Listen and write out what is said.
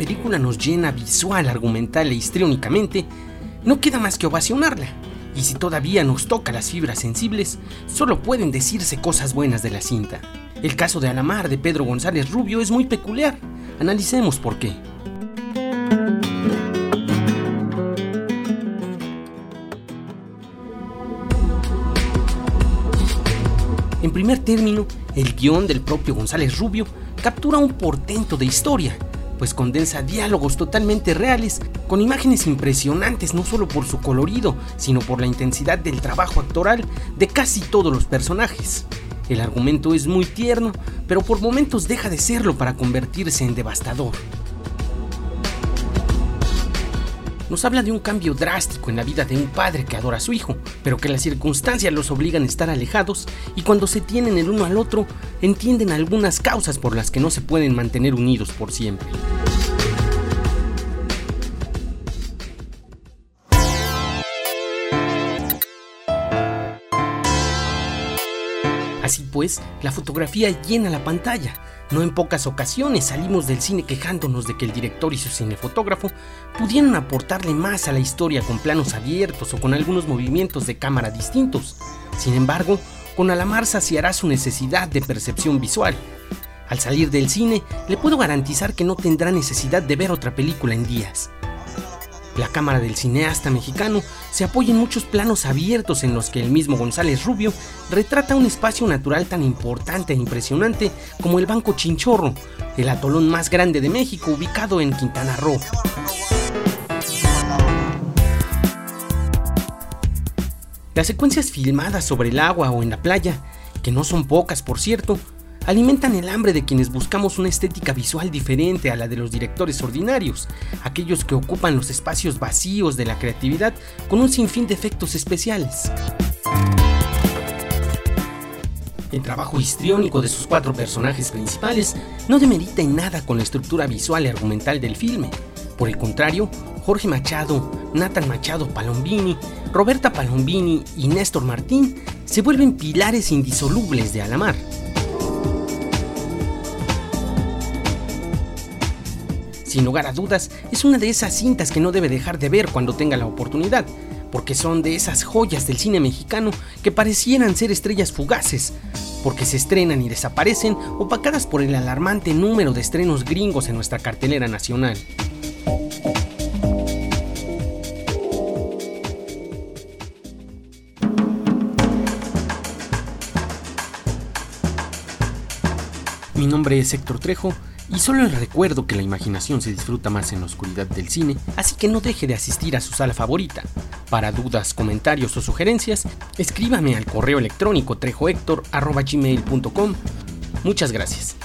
película nos llena visual, argumental e histriónicamente, no queda más que ovacionarla. Y si todavía nos toca las fibras sensibles, solo pueden decirse cosas buenas de la cinta. El caso de Alamar de Pedro González Rubio es muy peculiar. Analicemos por qué. En primer término, el guion del propio González Rubio captura un portento de historia, pues condensa diálogos totalmente reales, con imágenes impresionantes no solo por su colorido, sino por la intensidad del trabajo actoral de casi todos los personajes. El argumento es muy tierno, pero por momentos deja de serlo para convertirse en devastador. Nos habla de un cambio drástico en la vida de un padre que adora a su hijo, pero que las circunstancias los obligan a estar alejados y cuando se tienen el uno al otro, entienden algunas causas por las que no se pueden mantener unidos por siempre. Así pues, la fotografía llena la pantalla. No en pocas ocasiones salimos del cine quejándonos de que el director y su cinefotógrafo pudieran aportarle más a la historia con planos abiertos o con algunos movimientos de cámara distintos. Sin embargo, con Alamar saciará su necesidad de percepción visual. Al salir del cine, le puedo garantizar que no tendrá necesidad de ver otra película en días. La cámara del cineasta mexicano se apoya en muchos planos abiertos en los que el mismo González Rubio retrata un espacio natural tan importante e impresionante como el Banco Chinchorro, el atolón más grande de México ubicado en Quintana Roo. Las secuencias filmadas sobre el agua o en la playa, que no son pocas por cierto, alimentan el hambre de quienes buscamos una estética visual diferente a la de los directores ordinarios, aquellos que ocupan los espacios vacíos de la creatividad con un sinfín de efectos especiales. El trabajo histriónico de sus cuatro personajes principales no demerita en nada con la estructura visual y argumental del filme. Por el contrario, Jorge Machado, Nathan Machado Palombini, Roberta Palombini y Néstor Martín se vuelven pilares indisolubles de Alamar. Sin lugar a dudas, es una de esas cintas que no debe dejar de ver cuando tenga la oportunidad, porque son de esas joyas del cine mexicano que parecieran ser estrellas fugaces, porque se estrenan y desaparecen opacadas por el alarmante número de estrenos gringos en nuestra cartelera nacional. Mi nombre es Héctor Trejo y solo les recuerdo que la imaginación se disfruta más en la oscuridad del cine, así que no deje de asistir a su sala favorita. Para dudas, comentarios o sugerencias, escríbame al correo electrónico trejohector.gmail.com. Muchas gracias.